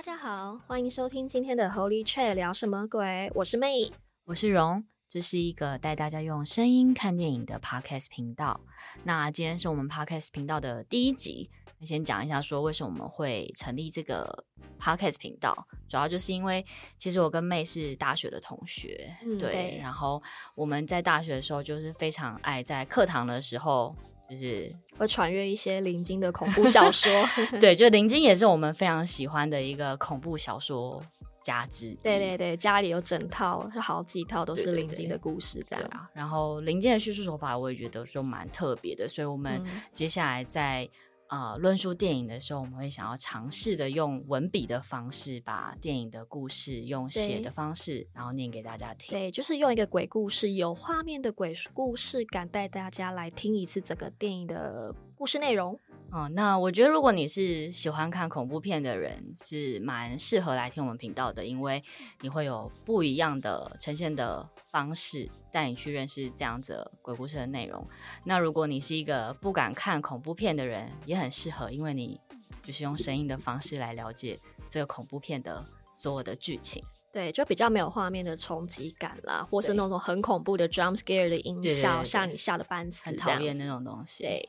大家好，欢迎收听今天的 Holy Chat 聊什么鬼？我是 May，我是荣。这是一个带大家用声音看电影的 Podcast 频道。那今天是我们 Podcast 频道的第一集，先讲一下说为什么我们会成立这个 Podcast 频道。主要就是因为其实我跟 May 是大学的同学，嗯、对，对。然后我们在大学的时候就是非常爱在课堂的时候，就是会传阅一些林晶的恐怖小说。对，就林晶也是我们非常喜欢的一个恐怖小说。家之对对对，家里有整套，是好几套都是林晶的故事，这样。对啊，然后林晶的叙述手法，我也觉得说蛮特别的，所以我们接下来在呃、论述电影的时候，我们会想要尝试的用文笔的方式，把电影的故事用写的方式，然后念给大家听。对，就是用一个鬼故事，有画面的鬼故事感，带大家来听一次整个电影的故事内容。哦，那我觉得如果你是喜欢看恐怖片的人，是蛮适合来听我们频道的，因为你会有不一样的呈现的方式，带你去认识这样子鬼故事的内容。那如果你是一个不敢看恐怖片的人，也很适合，因为你就是用声音的方式来了解这个恐怖片的所有的剧情。对，就比较没有画面的冲击感啦，或是那种很恐怖的 jump scare 的音效，吓你吓得半死，很讨厌那种东西。对。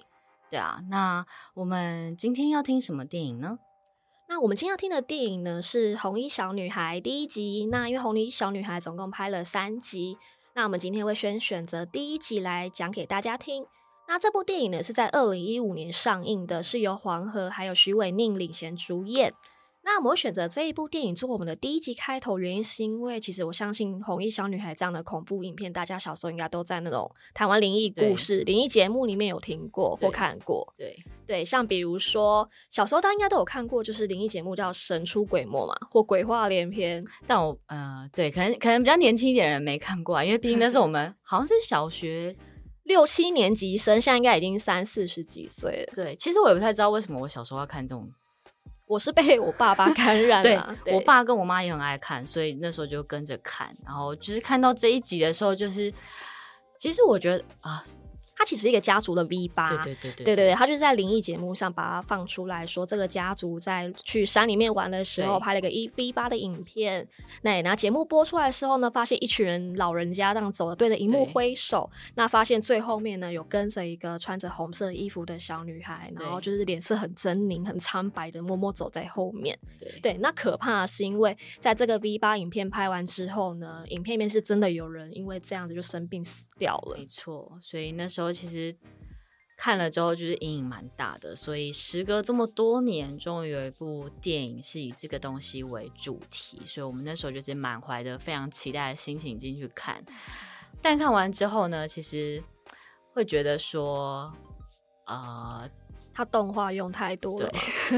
对啊，那我们今天要听什么电影呢？那我们今天要听的电影呢是《红衣小女孩》第一集。那因为《红衣小女孩》总共拍了三集，那我们今天会先选择第一集来讲给大家听。那这部电影呢是在二零一五年上映的，是由黄河还有许伟宁领衔主演。那我们选择这一部电影做我们的第一集开头，原因是因为其实我相信《红衣小女孩》这样的恐怖影片，大家小时候应该都在那种台湾灵异故事、灵异节目里面有听过或看过。对对，像比如说小时候大家应该都有看过，就是灵异节目叫《神出鬼没》嘛，或《鬼话连篇》。但我呃，对，可能可能比较年轻一点的人没看过啊，因为毕竟那是我们 好像是小学六七年级生，现在应该已经三四十几岁了。对，其实我也不太知道为什么我小时候要看这种。我是被我爸爸感染 了，对，我爸跟我妈也很爱看，所以那时候就跟着看，然后就是看到这一集的时候，就是其实我觉得啊。他其实一个家族的 V 八，对对对对，对对对，他就是在灵异节目上把它放出来说，这个家族在去山里面玩的时候拍了个一 V 八的影片。那然后节目播出来的时候呢，发现一群人老人家这样走了，对着荧幕挥手。那发现最后面呢，有跟着一个穿着红色衣服的小女孩，然后就是脸色很狰狞、很苍白的默默走在后面。对对，那可怕的是因为在这个 V 八影片拍完之后呢，影片里面是真的有人因为这样子就生病死掉了。没错，所以那时候。其实看了之后，就是阴影蛮大的。所以时隔这么多年，终于有一部电影是以这个东西为主题，所以我们那时候就是满怀的非常期待的心情进去看。但看完之后呢，其实会觉得说，呃。它动画用太多了，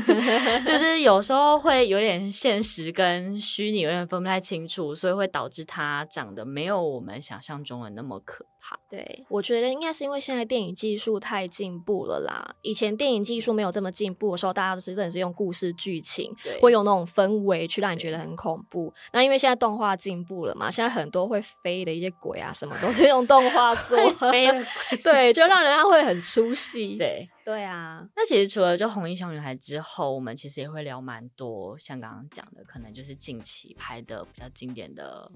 就是有时候会有点现实跟虚拟有点分不太清楚，所以会导致它长得没有我们想象中的那么可怕。对，我觉得应该是因为现在电影技术太进步了啦。以前电影技术没有这么进步的时候，大家都是真的是用故事剧情，会用那种氛围去让你觉得很恐怖。那因为现在动画进步了嘛，现在很多会飞的一些鬼啊，什么都是用动画做，飞的对，就让人家会很出戏。对。对啊，那其实除了就红衣小女孩之后，我们其实也会聊蛮多，像刚刚讲的，可能就是近期拍的比较经典的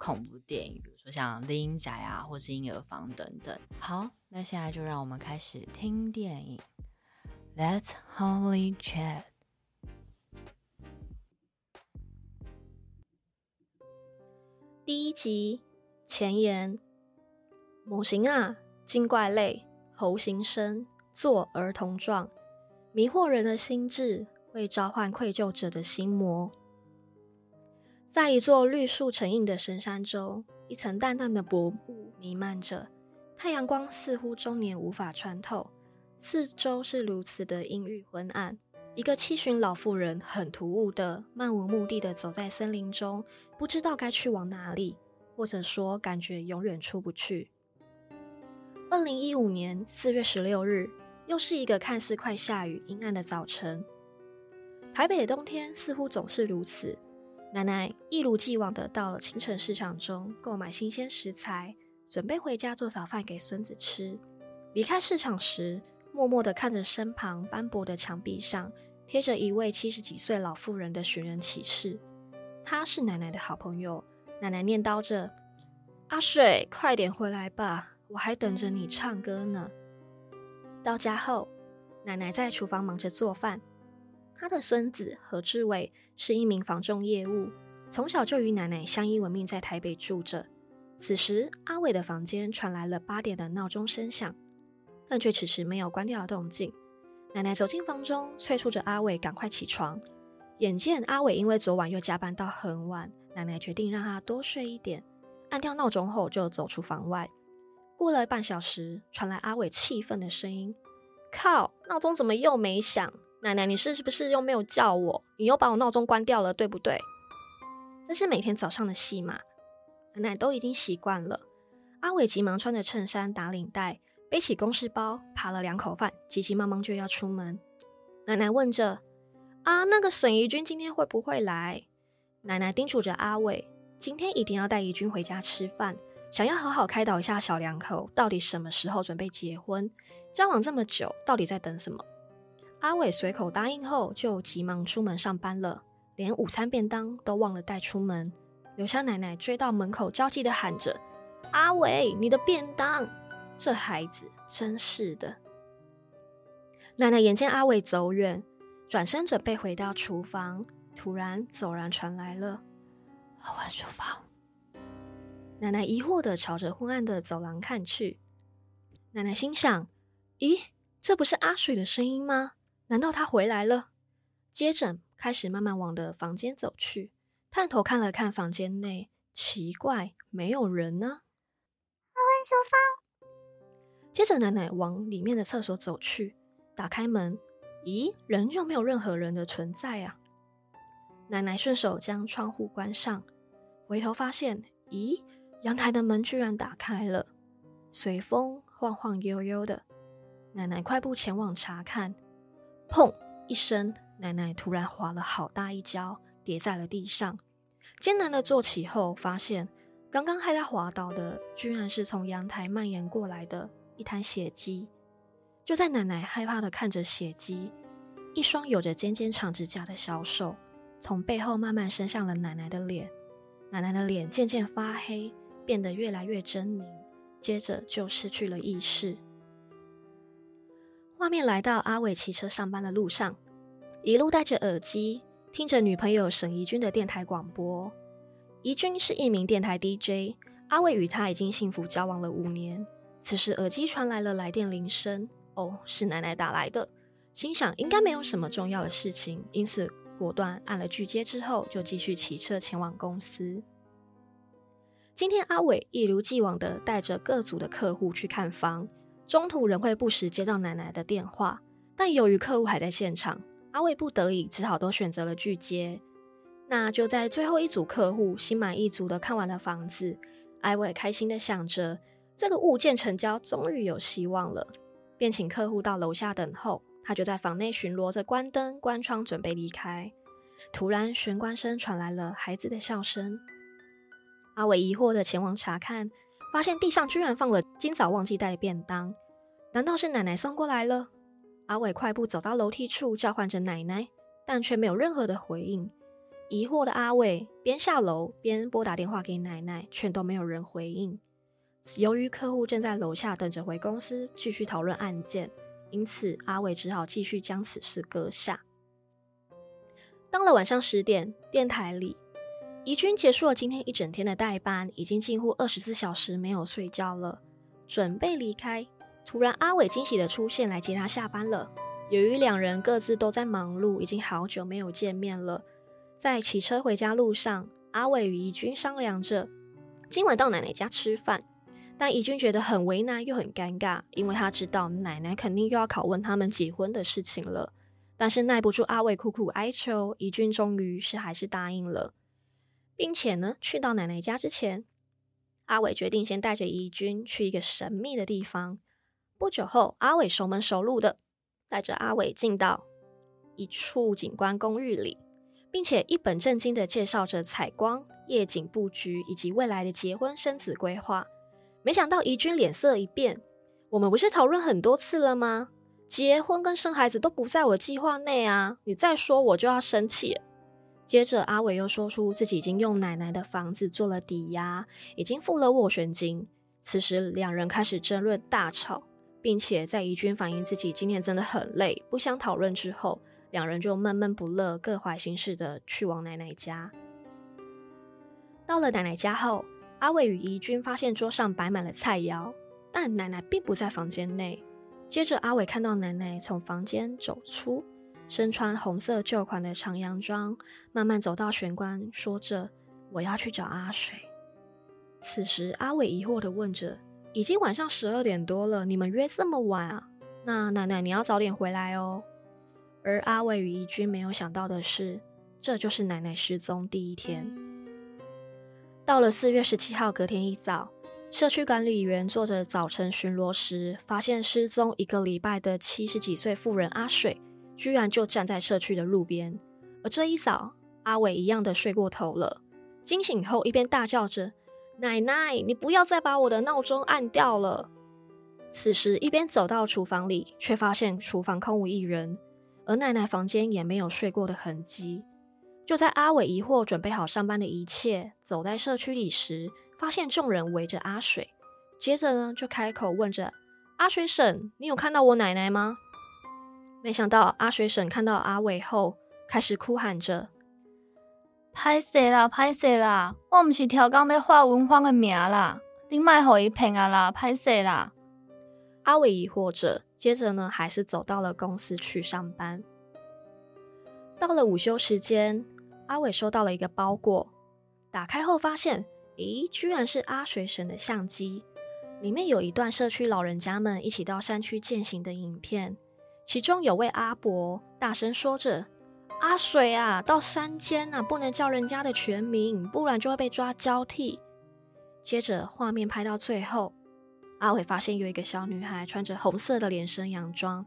恐怖电影，比如说像《厉阴宅》啊，或是《婴儿房》等等。好，那现在就让我们开始听电影。Let's Holy Chat。第一集前言：母型啊，精怪类，猴形身。做儿童状，迷惑人的心智，会召唤愧疚者的心魔。在一座绿树成荫的深山中，一层淡淡的薄雾弥漫着，太阳光似乎终年无法穿透。四周是如此的阴郁昏暗。一个七旬老妇人很突兀的、漫无目的的走在森林中，不知道该去往哪里，或者说感觉永远出不去。二零一五年四月十六日。又是一个看似快下雨、阴暗的早晨。台北的冬天似乎总是如此。奶奶一如既往的到了清晨市场中购买新鲜食材，准备回家做早饭给孙子吃。离开市场时，默默的看着身旁斑驳的墙壁上贴着一位七十几岁老妇人的寻人启事。她是奶奶的好朋友。奶奶念叨着：“阿水，快点回来吧，我还等着你唱歌呢。”到家后，奶奶在厨房忙着做饭。她的孙子何志伟是一名房仲业务，从小就与奶奶相依为命，在台北住着。此时，阿伟的房间传来了八点的闹钟声响，但却迟迟没有关掉的动静。奶奶走进房中，催促着阿伟赶快起床。眼见阿伟因为昨晚又加班到很晚，奶奶决定让他多睡一点。按掉闹钟后，就走出房外。过了半小时，传来阿伟气愤的声音：“靠，闹钟怎么又没响？”奶奶，你是不是又没有叫我？你又把我闹钟关掉了，对不对？这是每天早上的戏码，奶奶都已经习惯了。阿伟急忙穿着衬衫打领带，背起公事包，扒了两口饭，急急忙忙就要出门。奶奶问着：“啊，那个沈怡君今天会不会来？”奶奶叮嘱着阿伟：“今天一定要带怡君回家吃饭，想要好好开导一下小两口，到底什么时候准备结婚？交往这么久，到底在等什么？”阿伟随口答应后，就急忙出门上班了，连午餐便当都忘了带出门，留下奶奶追到门口，焦急地喊着：“阿伟，你的便当！”这孩子真是的。奶奶眼见阿伟走远，转身准备回到厨房，突然走廊传来了“阿文书房”。奶奶疑惑地朝着昏暗的走廊看去，奶奶心想：“咦，这不是阿水的声音吗？”难道他回来了？接着开始慢慢往的房间走去，探头看了看房间内，奇怪，没有人呢。阿文书房。接着奶奶往里面的厕所走去，打开门，咦，人就没有任何人的存在啊！奶奶顺手将窗户关上，回头发现，咦，阳台的门居然打开了，随风晃晃悠悠的。奶奶快步前往查看。砰一声，奶奶突然滑了好大一跤，跌在了地上。艰难的坐起后，发现刚刚害她滑倒的，居然是从阳台蔓延过来的一滩血迹。就在奶奶害怕的看着血迹，一双有着尖尖长指甲的小手从背后慢慢伸向了奶奶的脸。奶奶的脸渐渐发黑，变得越来越狰狞，接着就失去了意识。画面来到阿伟骑车上班的路上，一路戴着耳机，听着女朋友沈怡君的电台广播。怡君是一名电台 DJ，阿伟与她已经幸福交往了五年。此时耳机传来了来电铃声，哦，是奶奶打来的。心想应该没有什么重要的事情，因此果断按了拒接之后，就继续骑车前往公司。今天阿伟一如既往的带着各组的客户去看房。中途仍会不时接到奶奶的电话，但由于客户还在现场，阿伟不得已只好都选择了拒接。那就在最后一组客户心满意足的看完了房子，阿伟开心的想着这个物件成交终于有希望了，便请客户到楼下等候。他就在房内巡逻着，关灯关窗准备离开。突然玄关声传来了孩子的笑声，阿伟疑惑的前往查看。发现地上居然放了今早忘记带的便当，难道是奶奶送过来了？阿伟快步走到楼梯处，叫唤着奶奶，但却没有任何的回应。疑惑的阿伟边下楼边拨打电话给奶奶，却都没有人回应。由于客户正在楼下等着回公司继续讨论案件，因此阿伟只好继续将此事搁下。到了晚上十点，电台里。怡君结束了今天一整天的代班，已经近乎二十四小时没有睡觉了，准备离开。突然，阿伟惊喜的出现来接他下班了。由于两人各自都在忙碌，已经好久没有见面了。在骑车回家路上，阿伟与怡君商量着今晚到奶奶家吃饭，但怡君觉得很为难又很尴尬，因为他知道奶奶肯定又要拷问他们结婚的事情了。但是耐不住阿伟苦苦哀求，怡君终于是还是答应了。并且呢，去到奶奶家之前，阿伟决定先带着怡君去一个神秘的地方。不久后，阿伟熟门熟路的带着阿伟进到一处景观公寓里，并且一本正经的介绍着采光、夜景布局以及未来的结婚生子规划。没想到怡君脸色一变，我们不是讨论很多次了吗？结婚跟生孩子都不在我计划内啊！你再说我就要生气。接着阿伟又说出自己已经用奶奶的房子做了抵押，已经付了斡旋金。此时两人开始争论大吵，并且在怡君反映自己今天真的很累，不想讨论之后，两人就闷闷不乐，各怀心事的去往奶奶家。到了奶奶家后，阿伟与怡君发现桌上摆满了菜肴，但奶奶并不在房间内。接着，阿伟看到奶奶从房间走出，身穿红色旧款的长洋装，慢慢走到玄关，说着：“我要去找阿水。”此时，阿伟疑惑地问着：“已经晚上十二点多了，你们约这么晚啊？那奶奶你要早点回来哦。”而阿伟与怡君没有想到的是，这就是奶奶失踪第一天。到了四月十七号，隔天一早。社区管理员做着早晨巡逻时，发现失踪一个礼拜的七十几岁妇人阿水，居然就站在社区的路边。而这一早，阿伟一样的睡过头了，惊醒后一边大叫着：“奶奶，你不要再把我的闹钟按掉了！”此时一边走到厨房里，却发现厨房空无一人，而奶奶房间也没有睡过的痕迹。就在阿伟疑惑准备好上班的一切，走在社区里时，发现众人围着阿水，接着呢就开口问着阿水婶：“你有看到我奶奶吗？”没想到阿水婶看到阿伟后，开始哭喊着：“歹势啦，歹势啦！我唔是调工要画文芳的名啦，你卖互伊骗啊啦，歹势啦！”阿伟疑惑着，接着呢还是走到了公司去上班。到了午休时间，阿伟收到了一个包裹，打开后发现。咦，居然是阿水婶的相机，里面有一段社区老人家们一起到山区践行的影片，其中有位阿伯大声说着：“阿水啊，到山间啊，不能叫人家的全名，不然就会被抓交替。”接着画面拍到最后，阿伟发现有一个小女孩穿着红色的连身洋装，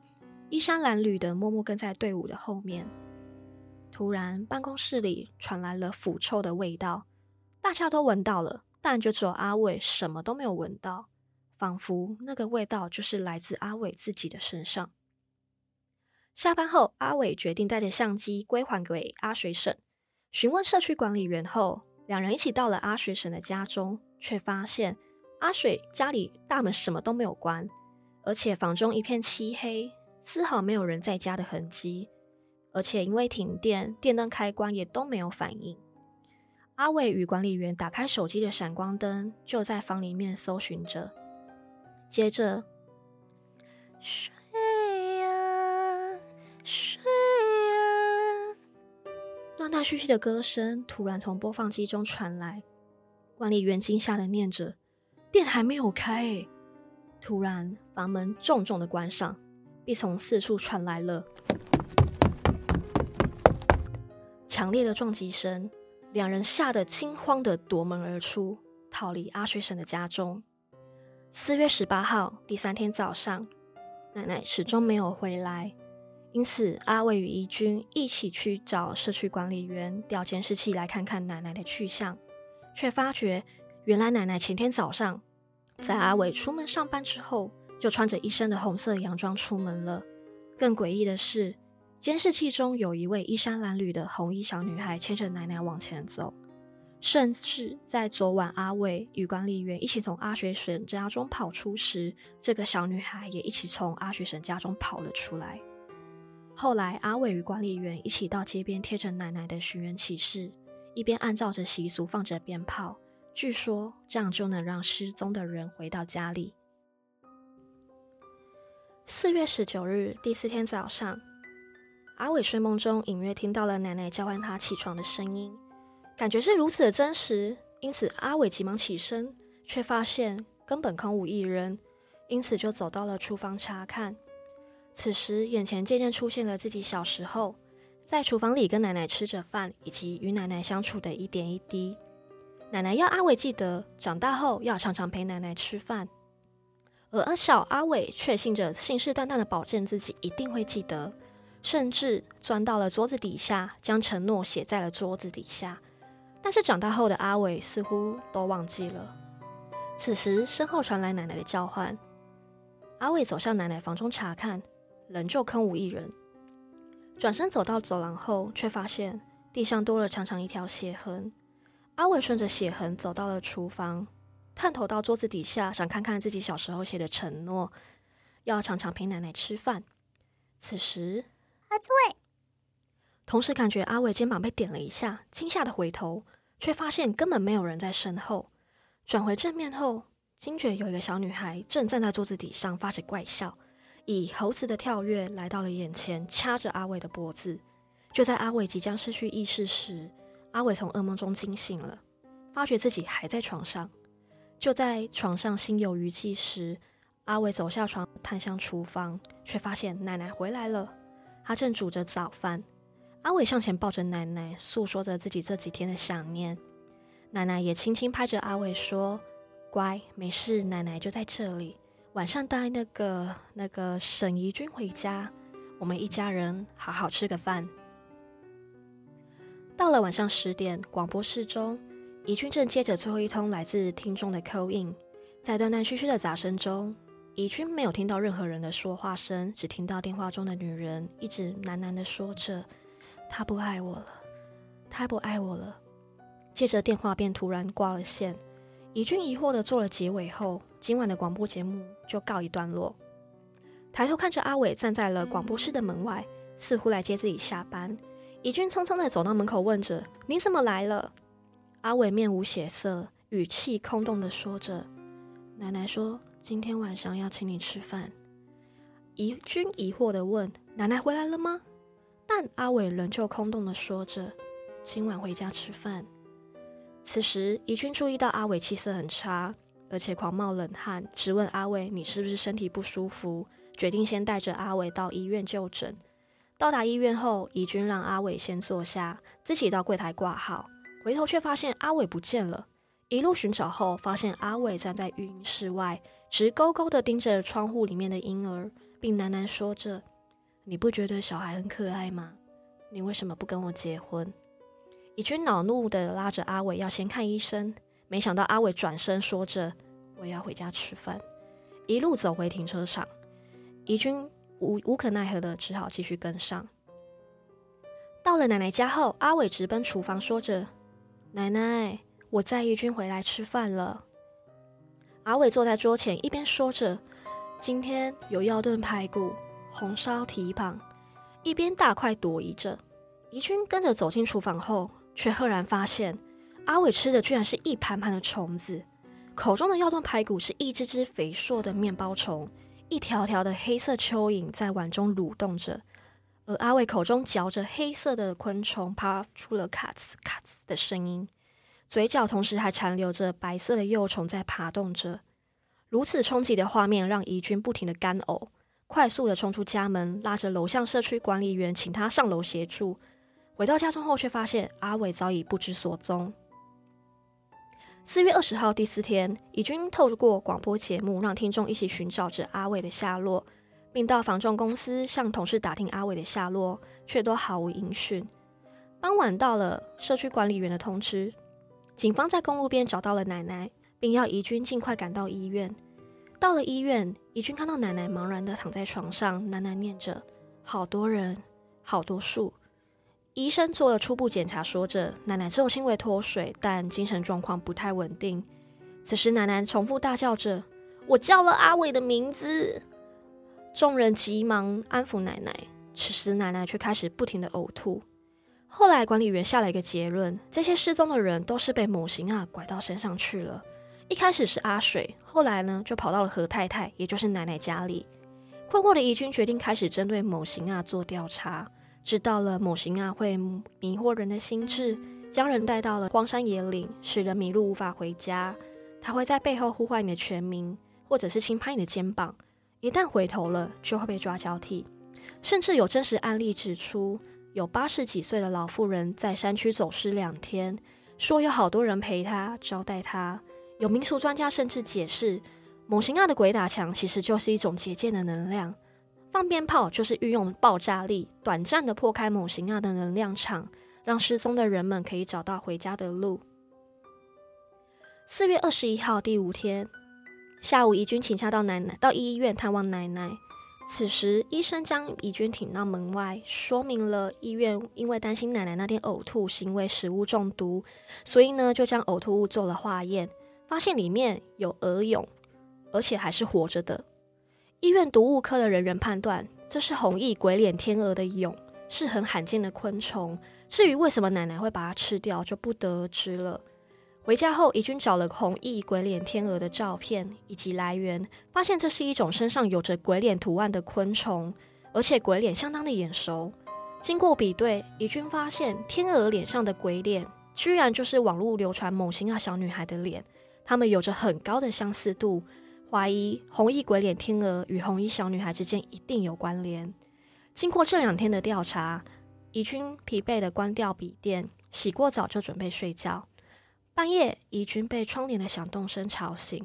衣衫褴褛的默默跟在队伍的后面。突然，办公室里传来了腐臭的味道。大家都闻到了，但就只有阿伟什么都没有闻到，仿佛那个味道就是来自阿伟自己的身上。下班后，阿伟决定带着相机归还给阿水婶。询问社区管理员后，两人一起到了阿水婶的家中，却发现阿水家里大门什么都没有关，而且房中一片漆黑，丝毫没有人在家的痕迹，而且因为停电，电灯开关也都没有反应。阿伟与管理员打开手机的闪光灯，就在房里面搜寻着。接着，睡呀，断断续续的歌声突然从播放机中传来。管理员惊吓的念着：“电还没有开。”突然，房门重重的关上，并从四处传来了强烈的撞击声。两人吓得惊慌地夺门而出，逃离阿水婶的家中。四月十八号，第三天早上，奶奶始终没有回来，因此阿伟与怡君一起去找社区管理员调监视器来看看奶奶的去向，却发觉原来奶奶前天早上在阿伟出门上班之后，就穿着一身的红色洋装出门了。更诡异的是，监视器中有一位衣衫褴褛的红衣小女孩牵着奶奶往前走，甚至在昨晚阿伟与管理员一起从阿水婶家中跑出时，这个小女孩也一起从阿水婶家中跑了出来。后来，阿伟与管理员一起到街边贴着奶奶的寻人启事，一边按照着习俗放着鞭炮，据说这样就能让失踪的人回到家里。四月十九日，第四天早上。阿伟睡梦中隐约听到了奶奶叫唤他起床的声音，感觉是如此的真实，因此阿伟急忙起身，却发现根本空无一人，因此就走到了厨房查看。此时眼前渐渐出现了自己小时候在厨房里跟奶奶吃着饭，以及与奶奶相处的一点一滴。奶奶要阿伟记得长大后要常常陪奶奶吃饭，而小阿伟却信着信誓旦旦的保证自己一定会记得。甚至钻到了桌子底下，将承诺写在了桌子底下。但是长大后的阿伟似乎都忘记了。此时身后传来奶奶的叫唤，阿伟走向奶奶房中查看，仍旧空无一人。转身走到走廊后，却发现地上多了长长一条血痕。阿伟顺着血痕走到了厨房，探头到桌子底下，想看看自己小时候写的承诺，要常常陪奶奶吃饭。此时，阿伟，同时感觉阿伟肩膀被点了一下，惊吓的回头，却发现根本没有人在身后。转回正面后，惊觉有一个小女孩正站在桌子底上发着怪笑。以猴子的跳跃来到了眼前，掐着阿伟的脖子。就在阿伟即将失去意识时，阿伟从噩梦中惊醒了，发觉自己还在床上。就在床上心有余悸时，阿伟走下床，探向厨房，却发现奶奶回来了。她正煮着早饭。阿伟向前抱着奶奶，诉说着自己这几天的想念。奶奶也轻轻拍着阿伟说：“乖，没事，奶奶就在这里。”晚上带那个那个沈怡君回家，我们一家人好好吃个饭。到了晚上十点，广播室中，怡君正接着最后一通来自听众的 call in，在断断续续的杂声中，怡君没有听到任何人的说话声，只听到电话中的女人一直喃喃的说着：“他不爱我了，他不爱我了。”接着电话便突然挂了线。怡君疑惑的做了结尾后，今晚的广播节目就告一段落。抬头看着阿伟站在了广播室的门外，似乎来接自己下班。怡君匆匆的走到门口，问着：“你怎么来了？”阿伟面无血色，语气空洞的说着：“奶奶说今天晚上要请你吃饭。”怡君疑惑的问：“奶奶回来了吗？”但阿伟仍旧空洞的说着：“今晚回家吃饭。”此时，怡君注意到阿伟气色很差，而且狂冒冷汗，直问阿伟：“你是不是身体不舒服？”决定先带着阿伟到医院就诊。到达医院后，怡君让阿伟先坐下，自己到柜台挂号。回头却发现阿伟不见了。一路寻找后，发现阿伟站在育婴室外，直勾勾地盯着窗户里面的婴儿，并喃喃说着：“你不觉得小孩很可爱吗？你为什么不跟我结婚？”怡君恼怒地拉着阿伟要先看医生，没想到阿伟转身说着：“我要回家吃饭。”一路走回停车场，怡君无无可奈何的只好继续跟上。到了奶奶家后，阿伟直奔厨房说着：“奶奶，我载怡君回来吃饭了。”阿伟坐在桌前，一边说着：“今天有药炖排骨、红烧蹄膀”，一边大快朵颐着。怡君跟着走进厨房后，却赫然发现，阿伟吃的居然是一盘盘的虫子，口中的药炖排骨是一只只肥硕的面包虫，一条条的黑色蚯蚓在碗中蠕动着，而阿伟口中嚼着黑色的昆虫，发出了咔兹咔兹的声音，嘴角同时还残留着白色的幼虫在爬动着。如此冲击的画面让怡君不停的干呕，快速的冲出家门，拉着楼上社区管理员，请他上楼协助。回到家中后，却发现阿伟早已不知所踪。四月二十号第四天，怡君透过广播节目让听众一起寻找着阿伟的下落，并到房仲公司向同事打听阿伟的下落，却都毫无音讯。傍晚到了社区管理员的通知，警方在公路边找到了奶奶，并要怡君尽快赶到医院。到了医院，怡君看到奶奶茫然的躺在床上，喃喃念着：“好多人，好多树。”医生做了初步检查，说着奶奶只有轻微脱水，但精神状况不太稳定。此时，奶奶重复大叫着：“我叫了阿伟的名字。”众人急忙安抚奶奶，此时奶奶却开始不停地呕吐。后来，管理员下了一个结论：这些失踪的人都是被某型啊拐到山上去了。一开始是阿水，后来呢就跑到了何太太，也就是奶奶家里。困惑的怡君决定开始针对某型啊做调查。知道了某型啊会迷惑人的心智，将人带到了荒山野岭，使人迷路无法回家。他会在背后呼唤你的全名，或者是轻拍你的肩膀。一旦回头了，就会被抓交替。甚至有真实案例指出，有八十几岁的老妇人在山区走失两天，说有好多人陪她招待她。有民俗专家甚至解释，某型啊的鬼打墙其实就是一种结界的能量。放鞭炮就是运用爆炸力，短暂的破开某型亚的能量场，让失踪的人们可以找到回家的路。四月二十一号第五天下午，怡君请假到奶奶到医院探望奶奶。此时，医生将怡君请到门外，说明了医院因为担心奶奶那天呕吐是因为食物中毒，所以呢就将呕吐物做了化验，发现里面有鹅蛹，而且还是活着的。医院毒物科的人员判断这是红翼鬼脸天鹅的蛹，是很罕见的昆虫。至于为什么奶奶会把它吃掉，就不得而知了。回家后，怡君找了红翼鬼脸天鹅的照片以及来源，发现这是一种身上有着鬼脸图案的昆虫，而且鬼脸相当的眼熟。经过比对，怡君发现天鹅脸上的鬼脸，居然就是网络流传某型号小女孩的脸，他们有着很高的相似度，怀疑红衣鬼脸天鹅与红衣小女孩之间一定有关联。经过这两天的调查，怡君疲惫的关掉笔电，洗过澡就准备睡觉。半夜，怡君被窗帘的响动声吵醒，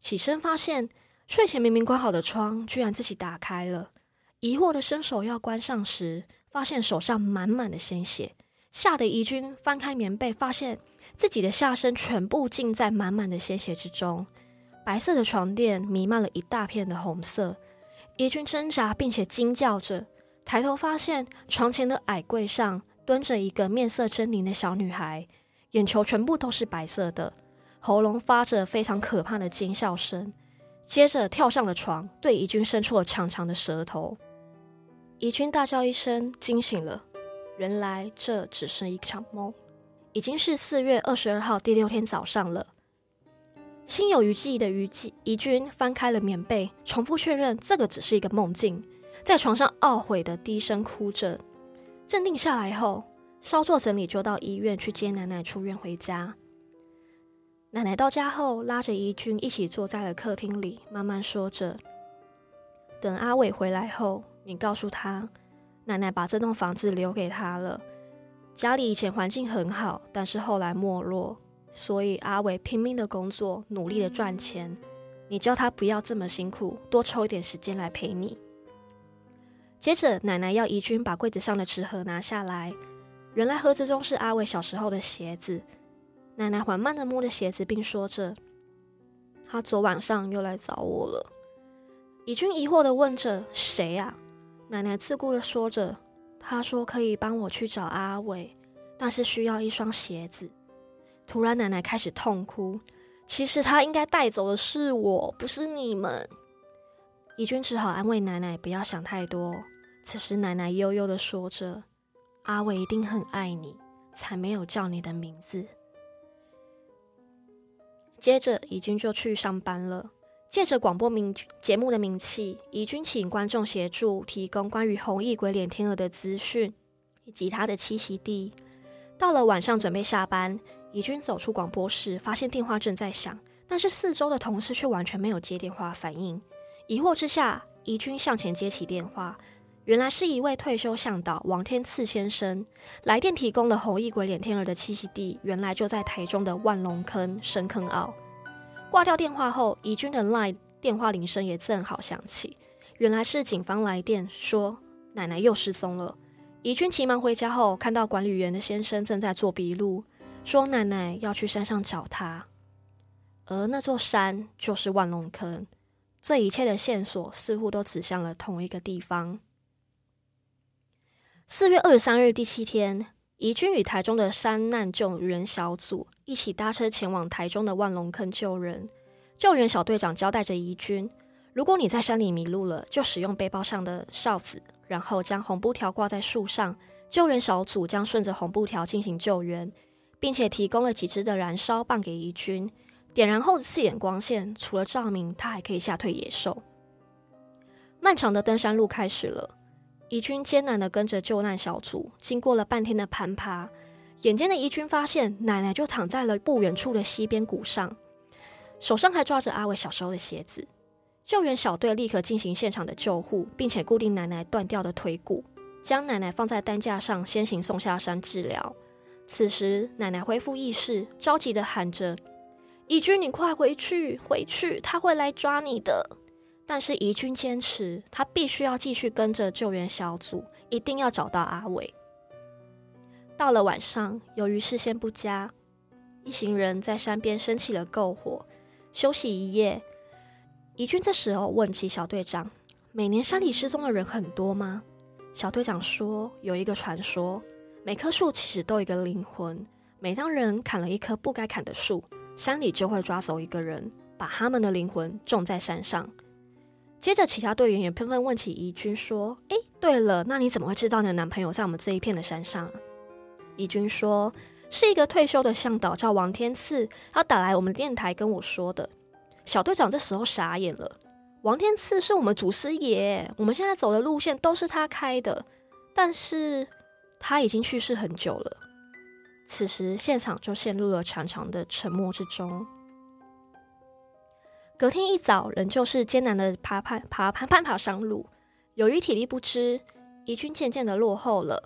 起身发现睡前明明关好的窗，居然自己打开了。疑惑的伸手要关上时，发现手上满满的鲜血，吓得怡君翻开棉被，发现自己的下身全部浸在满满的鲜血之中。白色的床垫弥漫了一大片的红色，怡君挣扎并且惊叫着，抬头发现床前的矮柜上蹲着一个面色狰狞的小女孩。眼球全部都是白色的，喉咙发着非常可怕的尖笑声，接着跳上了床，对怡君伸出了长长的舌头。怡君大叫一声，惊醒了。原来这只是一场梦。已经是四月二十二号第六天早上了。心有余悸的余悸，怡君翻开了棉被，重复确认这个只是一个梦境，在床上懊悔的低声哭着。镇定下来后。稍作整理，就到医院去接奶奶出院回家。奶奶到家后，拉着怡君一起坐在了客厅里，慢慢说着：“等阿伟回来后，你告诉他，奶奶把这栋房子留给他了。家里以前环境很好，但是后来没落，所以阿伟拼命的工作，努力的赚钱。你叫他不要这么辛苦，多抽一点时间来陪你。”接着，奶奶要怡君把柜子上的纸盒拿下来。原来盒子中是阿伟小时候的鞋子。奶奶缓慢的摸着鞋子，并说着：“他昨晚上又来找我了。”怡君疑惑的问着：“谁啊？”奶奶自顾的说着：“他说可以帮我去找阿伟，但是需要一双鞋子。”突然，奶奶开始痛哭。其实她应该带走的是我，不是你们。怡君只好安慰奶奶不要想太多。此时，奶奶悠悠的说着。阿伟一定很爱你，才没有叫你的名字。接着，怡君就去上班了。借着广播名节目的名气，怡君请观众协助提供关于红翼鬼脸天鹅的资讯以及它的栖息地。到了晚上，准备下班，怡君走出广播室，发现电话正在响，但是四周的同事却完全没有接电话反应。疑惑之下，怡君向前接起电话。原来是一位退休向导王天赐先生来电提供了红衣鬼脸天蛾的栖息地，原来就在台中的万隆坑深坑坳。挂掉电话后，怡君的 LINE 电话铃声也正好响起，原来是警方来电说奶奶又失踪了。怡君急忙回家后，看到管理员的先生正在做笔录，说奶奶要去山上找他，而那座山就是万龙坑。这一切的线索似乎都指向了同一个地方。四月二十三日，第七天，怡君与台中的山难救援小组一起搭车前往台中的万龙坑救人。救援小队长交代着怡君：如果你在山里迷路了，就使用背包上的哨子，然后将红布条挂在树上。救援小组将顺着红布条进行救援，并且提供了几支的燃烧棒给怡君。点燃后的刺眼光线，除了照明，它还可以吓退野兽。漫长的登山路开始了。怡君艰难的跟着救难小组，经过了半天的攀爬，眼尖的怡君发现奶奶就躺在了不远处的溪边谷上，手上还抓着阿伟小时候的鞋子。救援小队立刻进行现场的救护，并且固定奶奶断掉的腿骨，将奶奶放在担架上先行送下山治疗。此时，奶奶恢复意识，着急的喊着：“怡君，你快回去，回去，他会来抓你的。”但是怡君坚持，他必须要继续跟着救援小组，一定要找到阿伟。到了晚上，由于视线不佳，一行人在山边升起了篝火，休息一夜。怡君这时候问起小队长：“每年山里失踪的人很多吗？小队长说，有一个传说，每棵树其实都有一个灵魂。每当人砍了一棵不该砍的树，山里就会抓走一个人，把他们的灵魂种在山上。接着，其他队员也纷纷问起怡君，说：“诶，对了，那你怎么会知道你的男朋友在我们这一片的山上？”怡君说：“是一个退休的向导叫王天赐，他打来我们电台跟我说的。”小队长这时候傻眼了。王天赐是我们祖师爷，我们现在走的路线都是他开的，但是他已经去世很久了。此时现场就陷入了长长的沉默之中。隔天一早，仍旧是艰难的爬攀爬攀攀爬上路。由于体力不支，怡君渐渐的落后了。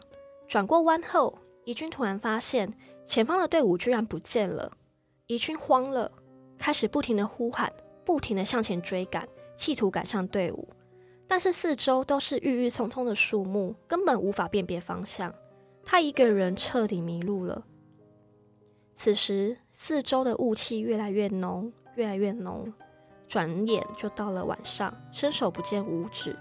转过弯后，怡君突然发现前方的队伍居然不见了。怡君慌了，开始不停的呼喊，不停的向前追赶。企图赶上队伍，但是四周都是郁郁葱葱的树木，根本无法辨别方向。他一个人彻底迷路了。此时，四周的雾气越来越浓，越来越浓。转眼就到了晚上，伸手不见五指。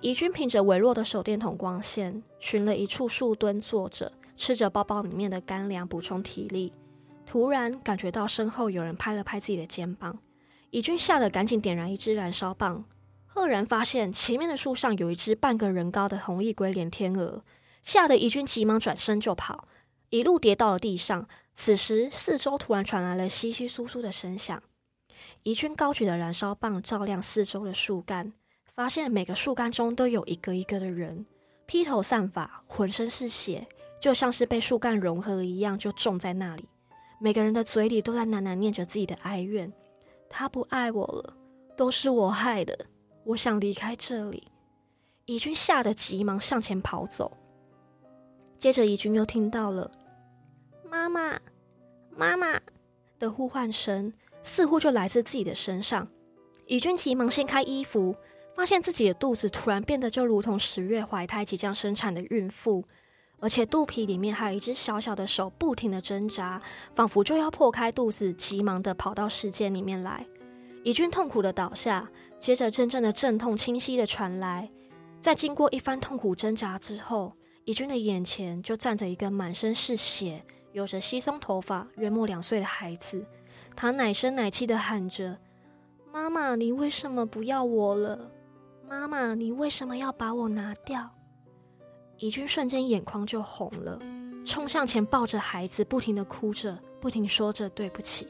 怡君凭着微弱的手电筒光线，寻了一处树墩坐着，吃着包包里面的干粮补充体力。突然感觉到身后有人拍了拍自己的肩膀。怡君吓得赶紧点燃一支燃烧棒，赫然发现前面的树上有一只半个人高的红翼鬼脸天鹅，吓得怡君急忙转身就跑，一路跌到了地上。此时四周突然传来了窸窸窣窣的声响，怡君高举的燃烧棒照亮四周的树干，发现每个树干中都有一个一个的人，披头散发，浑身是血，就像是被树干融合一样，就种在那里。每个人的嘴里都在喃喃念着自己的哀怨。他不爱我了，都是我害的。我想离开这里。怡君吓得急忙向前跑走。接着，怡君又听到了“妈妈，妈妈”的呼唤声，似乎就来自自己的身上。怡君急忙掀开衣服，发现自己的肚子突然变得就如同十月怀胎即将生产的孕妇，而且肚皮里面还有一只小小的手不停的挣扎，仿佛就要破开肚子，急忙的跑到世界里面来。怡君痛苦的倒下，接着阵阵的阵痛清晰的传来。在经过一番痛苦挣扎之后，怡君的眼前就站着一个满身是血、有着稀松头发、约莫两岁的孩子。他奶声奶气的喊着：“妈妈，你为什么不要我了？妈妈，你为什么要把我拿掉？”怡君瞬间眼眶就红了，冲向前抱着孩子，不停的哭着，不停说着对不起。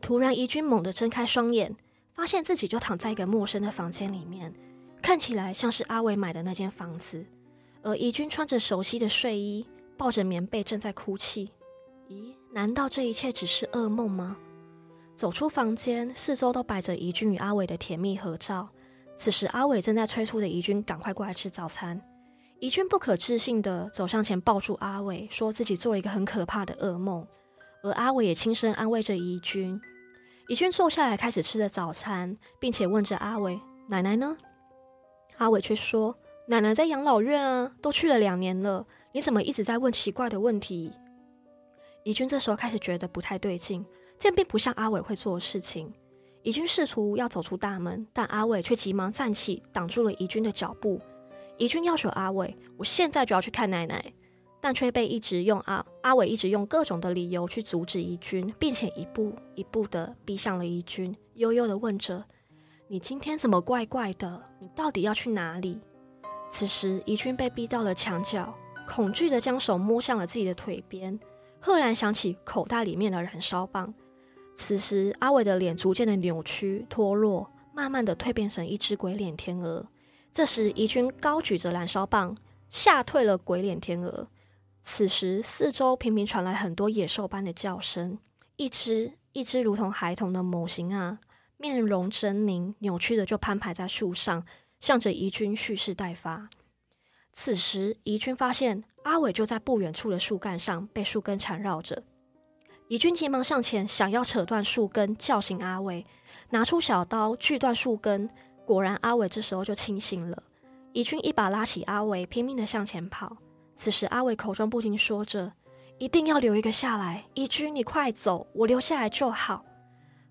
突然，怡君猛地睁开双眼，发现自己就躺在一个陌生的房间里面，看起来像是阿伟买的那间房子。而怡君穿着熟悉的睡衣，抱着棉被，正在哭泣。咦，难道这一切只是噩梦吗？走出房间，四周都摆着怡君与阿伟的甜蜜合照。此时，阿伟正在催促着怡君赶快过来吃早餐。怡君不可置信地走向前，抱住阿伟，说自己做了一个很可怕的噩梦。而阿伟也轻声安慰着怡君。怡君坐下来开始吃着早餐，并且问着阿伟：“奶奶呢？”阿伟却说：“奶奶在养老院啊，都去了两年了。你怎么一直在问奇怪的问题？”怡君这时候开始觉得不太对劲，这并不像阿伟会做的事情。怡君试图要走出大门，但阿伟却急忙站起，挡住了怡君的脚步。怡君要求阿伟：“我现在就要去看奶奶。”但却被一直用阿阿伟一直用各种的理由去阻止怡君，并且一步一步的逼向了怡君，悠悠的问着：“你今天怎么怪怪的？你到底要去哪里？”此时，怡君被逼到了墙角，恐惧的将手摸向了自己的腿边，赫然想起口袋里面的燃烧棒。此时，阿伟的脸逐渐的扭曲脱落，慢慢的蜕变成一只鬼脸天鹅。这时，怡君高举着燃烧棒，吓退了鬼脸天鹅。此时，四周频频传来很多野兽般的叫声，一只一只如同孩童的模型啊，面容狰狞、扭曲的就攀爬在树上，向着怡君蓄势待发。此时，怡君发现阿伟就在不远处的树干上，被树根缠绕着。怡君急忙向前，想要扯断树根，叫醒阿伟，拿出小刀锯断树根。果然，阿伟这时候就清醒了。怡君一把拉起阿伟，拼命的向前跑。此时，阿伟口中不停说着：“一定要留一个下来，怡君，你快走，我留下来就好。”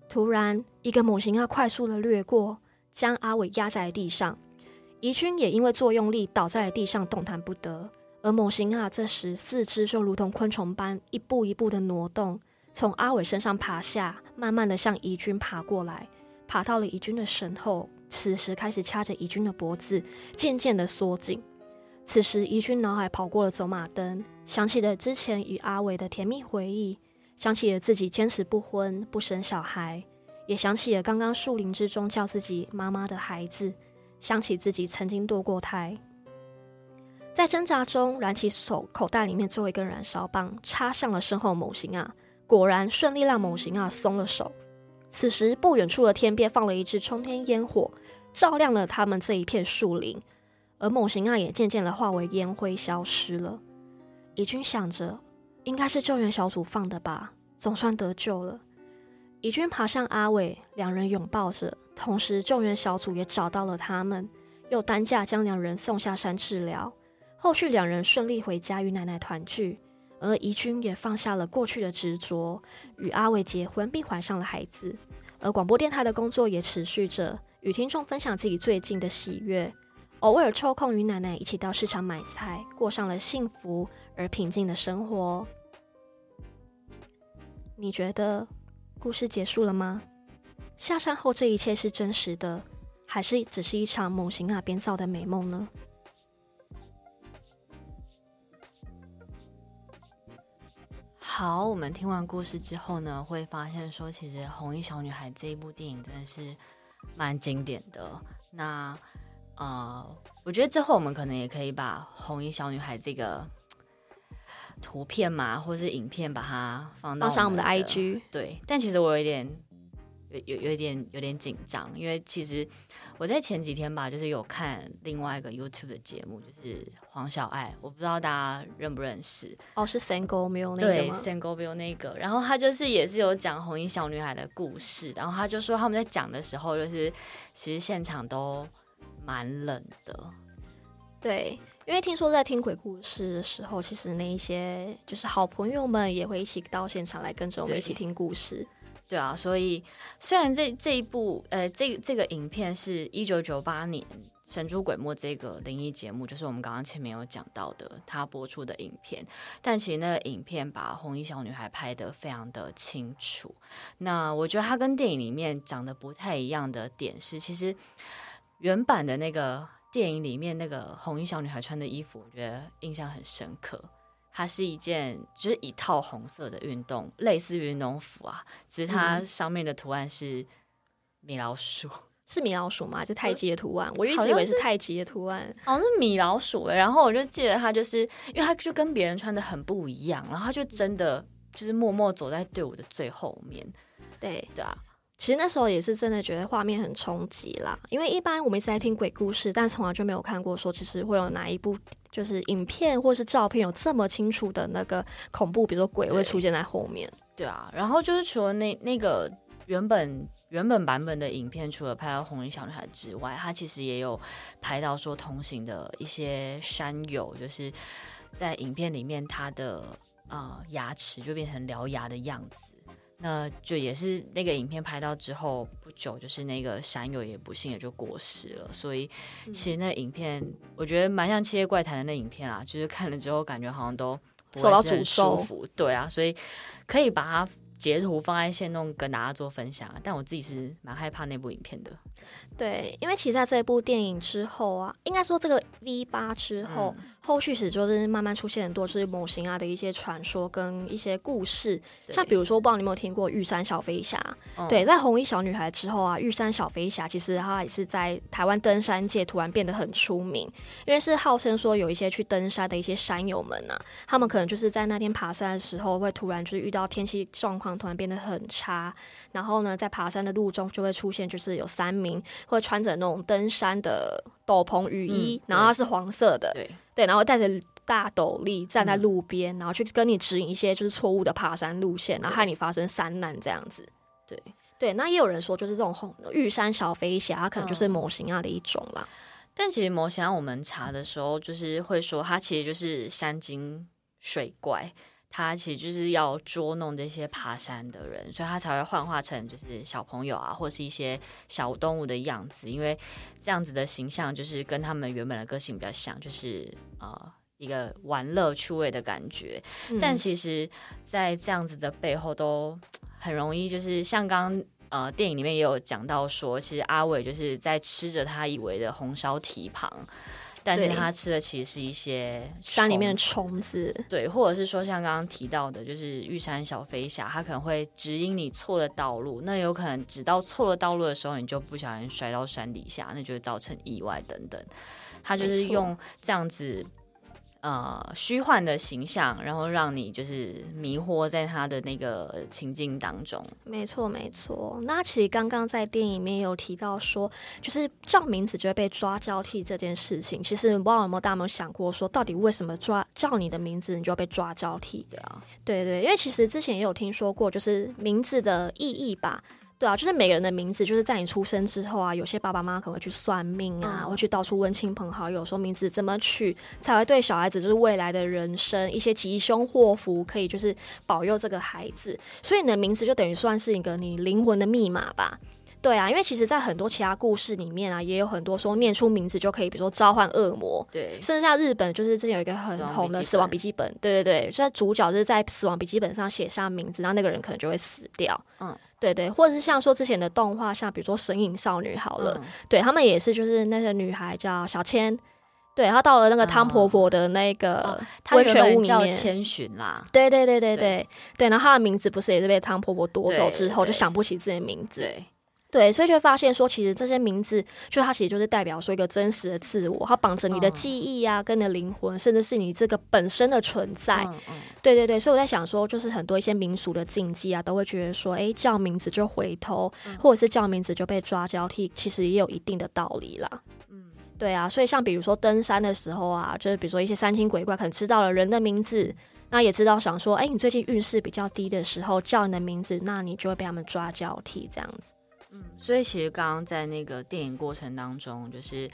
突然，一个猛禽要快速的掠过，将阿伟压在了地上。怡君也因为作用力倒在了地上，动弹不得。而猛刑啊，这时四肢就如同昆虫般一步一步的挪动，从阿伟身上爬下，慢慢的向怡君爬过来，爬到了怡君的身后。此时开始掐着怡君的脖子，渐渐的缩紧。此时怡君脑海跑过了走马灯，想起了之前与阿伟的甜蜜回忆，想起了自己坚持不婚不生小孩，也想起了刚刚树林之中叫自己妈妈的孩子。想起自己曾经堕过胎，在挣扎中燃起手口袋里面最后一根燃烧棒，插向了身后猛刑啊！果然顺利让猛刑啊松了手。此时不远处的天边放了一支冲天烟火，照亮了他们这一片树林，而猛刑啊也渐渐的化为烟灰消失了。怡君想着，应该是救援小组放的吧，总算得救了。怡君爬上阿伟，两人拥抱着。同时，救援小组也找到了他们，又担架将两人送下山治疗。后续两人顺利回家与奶奶团聚，而怡君也放下了过去的执着，与阿伟结婚并怀上了孩子。而广播电台的工作也持续着，与听众分享自己最近的喜悦，偶尔抽空与奶奶一起到市场买菜，过上了幸福而平静的生活。你觉得故事结束了吗？下山后，这一切是真实的，还是只是一场猛刑啊编造的美梦呢？好，我们听完故事之后呢，会发现说，其实《红衣小女孩》这一部电影真的是蛮经典的。那呃，我觉得之后我们可能也可以把《红衣小女孩》这个图片嘛，或是影片，把它放到放上我们的 IG。对，但其实我有一点。有有有点有点紧张，因为其实我在前几天吧，就是有看另外一个 YouTube 的节目，就是黄小爱，我不知道大家认不认识哦，是 Sangobion 那个对 Sangobion 那个，然后他就是也是有讲红衣小女孩的故事，然后他就说他们在讲的时候，就是其实现场都蛮冷的，对，因为听说在听鬼故事的时候，其实那一些就是好朋友们也会一起到现场来跟着我们一起听故事。对啊，所以虽然这这一部呃，这这个影片是一九九八年《神出鬼没》这个灵异节目，就是我们刚刚前面有讲到的，它播出的影片，但其实那个影片把红衣小女孩拍得非常的清楚。那我觉得它跟电影里面讲的不太一样的点是，其实原版的那个电影里面那个红衣小女孩穿的衣服，我觉得印象很深刻。它是一件，就是一套红色的运动，类似于运动服啊，只是它上面的图案是米老鼠，嗯、是米老鼠吗？还是太极的图案？我一直以为是太极的图案，好像是米老鼠、欸。然后我就记得他就是，因为他就跟别人穿的很不一样，然后他就真的就是默默走在队伍的最后面。对对啊。其实那时候也是真的觉得画面很冲击啦，因为一般我们一直在听鬼故事，但从来就没有看过说其实会有哪一部就是影片或是照片有这么清楚的那个恐怖，比如说鬼会出现在后面。对，对啊，然后就是除了那那个原本原本版本的影片，除了拍到红衣小女孩之外，它其实也有拍到说同行的一些山友，就是在影片里面他的呃牙齿就变成獠牙的样子。那就也是那个影片拍到之后不久，就是那个山友也不幸也就过世了。所以其实那影片我觉得蛮像《七夜怪谈》的那影片啦，就是看了之后感觉好像都受到诅咒。对啊，所以可以把它截图放在线弄跟大家做分享。但我自己是蛮害怕那部影片的。对，因为其实在这部电影之后啊，应该说这个 V 八之后。嗯后续史就是慢慢出现很多是模型啊的一些传说跟一些故事，像比如说，不知道你有没有听过玉山小飞侠？嗯、对，在红衣小女孩之后啊，玉山小飞侠其实她也是在台湾登山界突然变得很出名，因为是号称说有一些去登山的一些山友们啊，他们可能就是在那天爬山的时候会突然就是遇到天气状况突然变得很差，然后呢，在爬山的路中就会出现就是有三名会穿着那种登山的斗篷雨衣，嗯、然后它是黄色的，对。对，然后带着大斗笠站在路边，嗯、然后去跟你指引一些就是错误的爬山路线，然后害你发生山难这样子。对对，那也有人说，就是这种红玉山小飞侠，它可能就是模型啊的一种啦。嗯、但其实模型啊，我们查的时候就是会说，它其实就是山精水怪。他其实就是要捉弄这些爬山的人，所以他才会幻化成就是小朋友啊，或是一些小动物的样子，因为这样子的形象就是跟他们原本的个性比较像，就是呃一个玩乐趣味的感觉。嗯、但其实，在这样子的背后，都很容易就是像刚刚呃电影里面也有讲到说，其实阿伟就是在吃着他以为的红烧蹄膀。但是它吃的其实是一些山里面的虫子，对，或者是说像刚刚提到的，就是玉山小飞侠，它可能会指引你错的道路，那有可能指到错了道路的时候，你就不小心摔到山底下，那就会造成意外等等。它就是用这样子。呃，虚幻的形象，然后让你就是迷惑在他的那个情境当中。没错，没错。那其实刚刚在电影里面有提到说，就是叫名字就会被抓交替这件事情。其实不知道有没有大家有没有想过，说到底为什么抓叫你的名字，你就要被抓交替？对啊，对对，因为其实之前也有听说过，就是名字的意义吧。对啊，就是每个人的名字，就是在你出生之后啊，有些爸爸妈妈可能会去算命啊，嗯、会去到处问亲朋好友，说名字怎么取才会对小孩子就是未来的人生一些吉凶祸福，可以就是保佑这个孩子。所以你的名字就等于算是一个你灵魂的密码吧？对啊，因为其实，在很多其他故事里面啊，也有很多说念出名字就可以，比如说召唤恶魔。对，甚至像日本，就是之前有一个很红的《死亡笔记本》，对对对，现在主角就是在《死亡笔记本》上写下名字，然后那个人可能就会死掉。嗯。对对，或者是像说之前的动画，像比如说《神隐少女》好了，嗯、对他们也是，就是那个女孩叫小千，对，她到了那个汤婆婆的那个温泉屋里面，叫千寻啦，对对对对对。对，对，然后她的名字不是也是被汤婆婆夺走之后，就想不起自己的名字。对对，所以就会发现说，其实这些名字，就它其实就是代表说一个真实的自我，它绑着你的记忆啊，跟你的灵魂，甚至是你这个本身的存在。嗯嗯、对对对，所以我在想说，就是很多一些民俗的禁忌啊，都会觉得说，哎，叫名字就回头，或者是叫名字就被抓交替，其实也有一定的道理啦。嗯，对啊，所以像比如说登山的时候啊，就是比如说一些山精鬼怪可能知道了人的名字，那也知道想说，哎，你最近运势比较低的时候叫你的名字，那你就会被他们抓交替这样子。嗯，所以其实刚刚在那个电影过程当中，就是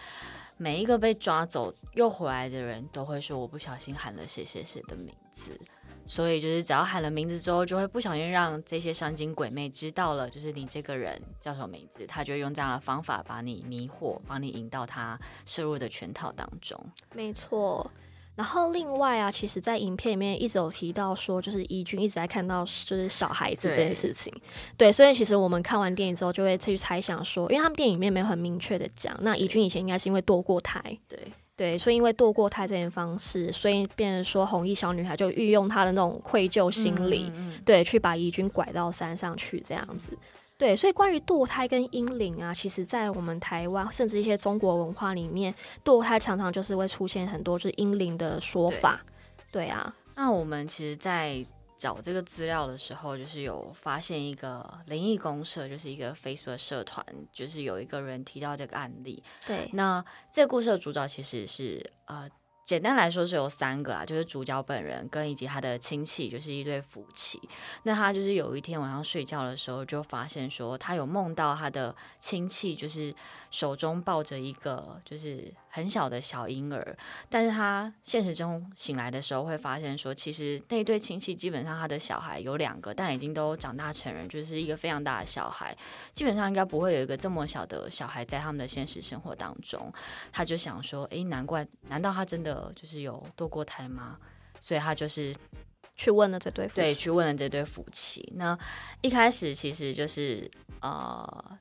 每一个被抓走又回来的人都会说：“我不小心喊了谁谁谁的名字。”所以就是只要喊了名字之后，就会不小心让这些山精鬼魅知道了，就是你这个人叫什么名字，他就会用这样的方法把你迷惑，把你引到他摄入的圈套当中。没错。然后另外啊，其实，在影片里面一直有提到说，就是怡君一直在看到就是小孩子这件事情。对，对，所以其实我们看完电影之后，就会去猜想说，因为他们电影里面没有很明确的讲，那怡君以前应该是因为堕过胎，对对，所以因为堕过胎这件方式，所以变成说红衣小女孩就运用她的那种愧疚心理，嗯嗯嗯对，去把怡君拐到山上去这样子。对，所以关于堕胎跟婴灵啊，其实，在我们台湾甚至一些中国文化里面，堕胎常常就是会出现很多就是婴灵的说法。对，对啊，那我们其实，在找这个资料的时候，就是有发现一个灵异公社，就是一个 Facebook 社团，就是有一个人提到这个案例。对，那这个故事的主角其实是呃。简单来说是有三个啦，就是主角本人跟以及他的亲戚，就是一对夫妻。那他就是有一天晚上睡觉的时候，就发现说他有梦到他的亲戚，就是手中抱着一个就是很小的小婴儿。但是他现实中醒来的时候，会发现说，其实那对亲戚基本上他的小孩有两个，但已经都长大成人，就是一个非常大的小孩。基本上应该不会有一个这么小的小孩在他们的现实生活当中。他就想说，诶，难怪，难道他真的？就是有堕过胎吗？所以他就是去问了这对夫妻，对，去问了这对夫妻。那一开始其实就是呃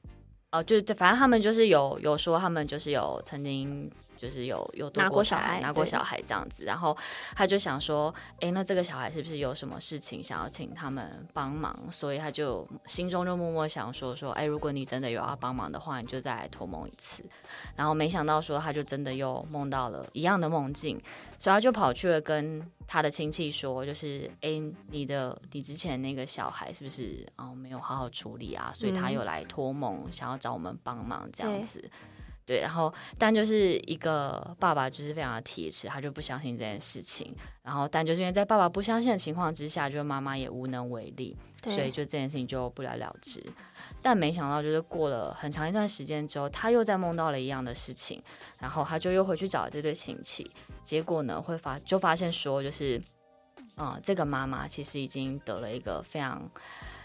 呃，就反正他们就是有有说，他们就是有曾经。就是有有拿过小孩，拿过小孩这样子，然后他就想说，哎，那这个小孩是不是有什么事情想要请他们帮忙？所以他就心中就默默想说说，哎，如果你真的有要帮忙的话，你就再来托梦一次。然后没想到说，他就真的又梦到了一样的梦境，所以他就跑去了跟他的亲戚说，就是哎，你的你之前那个小孩是不是哦没有好好处理啊？所以他又来托梦，想要找我们帮忙这样子。对，然后但就是一个爸爸就是非常的铁齿，他就不相信这件事情。然后但就是因为在爸爸不相信的情况之下，就妈妈也无能为力，所以就这件事情就不了了之。但没想到就是过了很长一段时间之后，他又在梦到了一样的事情，然后他就又回去找这对亲戚，结果呢会发就发现说就是。嗯，这个妈妈其实已经得了一个非常。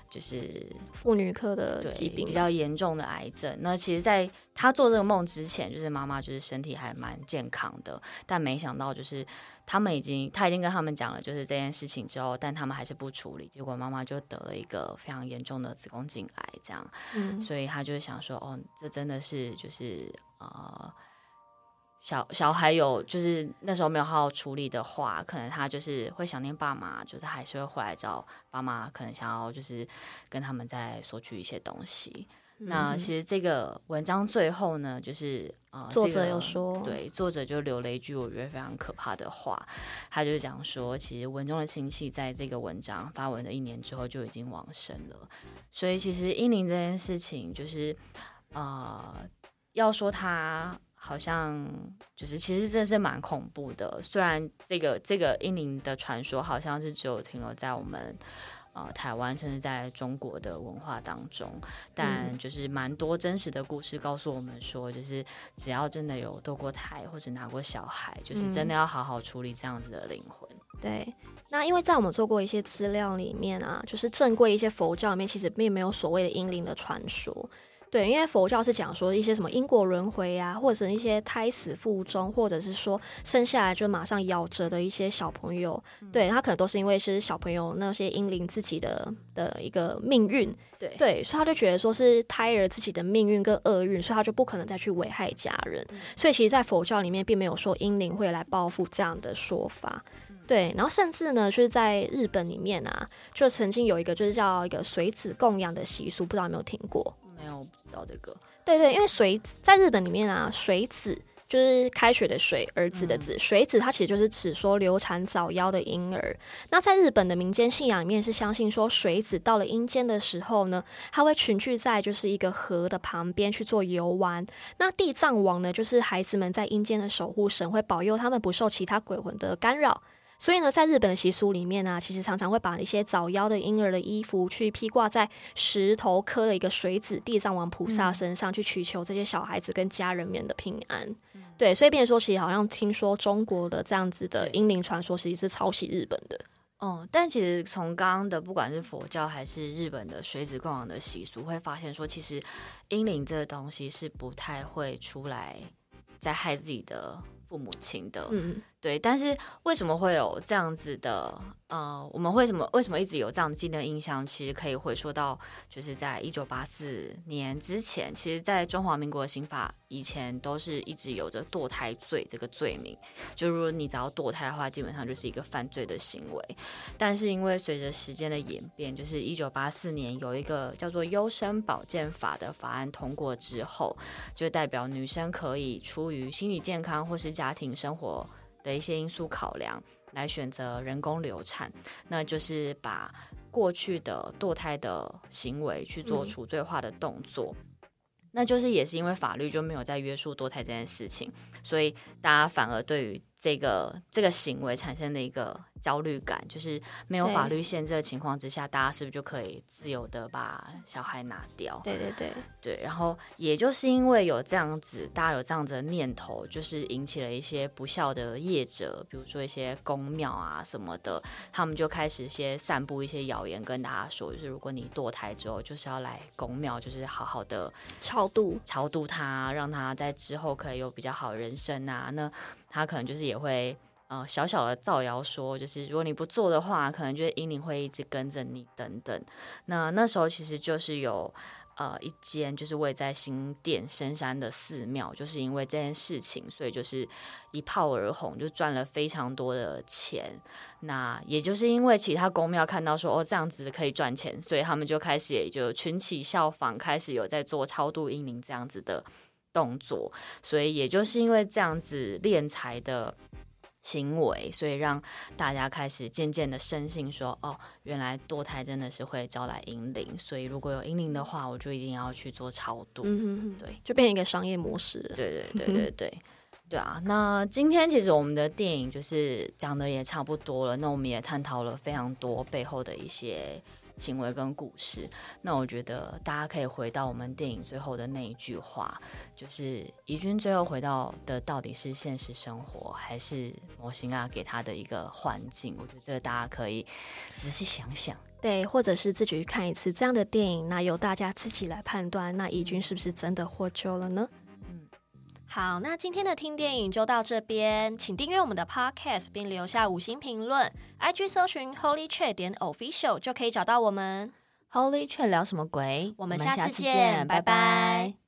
就是妇女科的疾病，比较严重的癌症。那其实，在他做这个梦之前，就是妈妈就是身体还蛮健康的，但没想到就是他们已经，他已经跟他们讲了，就是这件事情之后，但他们还是不处理，结果妈妈就得了一个非常严重的子宫颈癌，这样。嗯，所以他就想说，哦，这真的是就是呃。小小孩有就是那时候没有好好处理的话，可能他就是会想念爸妈，就是还是会回来找爸妈，可能想要就是跟他们再索取一些东西。嗯、那其实这个文章最后呢，就是呃，作者有说，这个、对，作者就留了一句我觉得非常可怕的话，他就讲说，其实文中的亲戚在这个文章发文的一年之后就已经往生了，所以其实英灵这件事情，就是呃，要说他。好像就是，其实真的是蛮恐怖的。虽然这个这个英灵的传说好像是只有停留在我们呃台湾，甚至在中国的文化当中，但就是蛮多真实的故事告诉我们说，就是只要真的有堕过胎或者拿过小孩，就是真的要好好处理这样子的灵魂。对，那因为在我们做过一些资料里面啊，就是正规一些佛教里面，其实并没有所谓的英灵的传说。对，因为佛教是讲说一些什么因果轮回啊，或者是一些胎死腹中，或者是说生下来就马上夭折的一些小朋友，嗯、对他可能都是因为是小朋友那些婴灵自己的的一个命运，对对，所以他就觉得说是胎儿自己的命运跟厄运，所以他就不可能再去危害家人。嗯、所以其实，在佛教里面并没有说婴灵会来报复这样的说法。嗯、对，然后甚至呢，就是在日本里面啊，就曾经有一个就是叫一个水子供养的习俗，不知道有没有听过？没有，我不知道这个。对对，因为水子在日本里面啊，水子就是开水的水，儿子的子，嗯、水子它其实就是指说流产早夭的婴儿。那在日本的民间信仰里面是相信说，水子到了阴间的时候呢，他会群聚在就是一个河的旁边去做游玩。那地藏王呢，就是孩子们在阴间的守护神，会保佑他们不受其他鬼魂的干扰。所以呢，在日本的习俗里面呢、啊，其实常常会把一些早夭的婴儿的衣服去披挂在石头刻的一个水子地藏王菩萨身上，去祈求这些小孩子跟家人们的平安。嗯、对，所以变成说，其实好像听说中国的这样子的英灵传说，其实是抄袭日本的。哦，但其实从刚刚的不管是佛教还是日本的水子供养的习俗，会发现说，其实英灵这个东西是不太会出来在害自己的父母亲的。嗯。对，但是为什么会有这样子的？呃，我们为什么为什么一直有这样的既定印象？其实可以回溯到，就是在一九八四年之前，其实，在中华民国刑法以前都是一直有着堕胎罪这个罪名。就如果你只要堕胎的话，基本上就是一个犯罪的行为。但是因为随着时间的演变，就是一九八四年有一个叫做《优生保健法》的法案通过之后，就代表女生可以出于心理健康或是家庭生活。的一些因素考量来选择人工流产，那就是把过去的堕胎的行为去做除罪化的动作，嗯、那就是也是因为法律就没有在约束堕胎这件事情，所以大家反而对于这个这个行为产生的一个。焦虑感，就是没有法律限制的情况之下，大家是不是就可以自由的把小孩拿掉？对对对对。然后也就是因为有这样子，大家有这样子的念头，就是引起了一些不孝的业者，比如说一些宫庙啊什么的，他们就开始先散布一些谣言，跟大家说，就是如果你堕胎之后，就是要来宫庙，就是好好的超度超度他，让他在之后可以有比较好的人生啊。那他可能就是也会。呃，小小的造谣说，就是如果你不做的话，可能就是婴灵会一直跟着你等等。那那时候其实就是有呃一间就是位在新店深山的寺庙，就是因为这件事情，所以就是一炮而红，就赚了非常多的钱。那也就是因为其他宫庙看到说哦这样子可以赚钱，所以他们就开始也就群起效仿，开始有在做超度婴灵这样子的动作。所以也就是因为这样子敛财的。行为，所以让大家开始渐渐的深信说，哦，原来堕胎真的是会招来阴灵，所以如果有阴灵的话，我就一定要去做超度。嗯对，就变成一个商业模式。对对对对 对，对啊。那今天其实我们的电影就是讲的也差不多了，那我们也探讨了非常多背后的一些行为跟故事。那我觉得大家可以回到我们电影最后的那一句话，就是怡君最后回到的到底是现实生活，还是模型啊给他的一个环境？我觉得这大家可以仔细想想。对，或者是自己去看一次这样的电影，那由大家自己来判断，那怡君是不是真的获救了呢？嗯，好，那今天的听电影就到这边，请订阅我们的 Podcast 并留下五星评论，IG 搜寻 Holy Chat 点 Official 就可以找到我们。Holy Chat 聊什么鬼？我们下次见，拜拜。拜拜。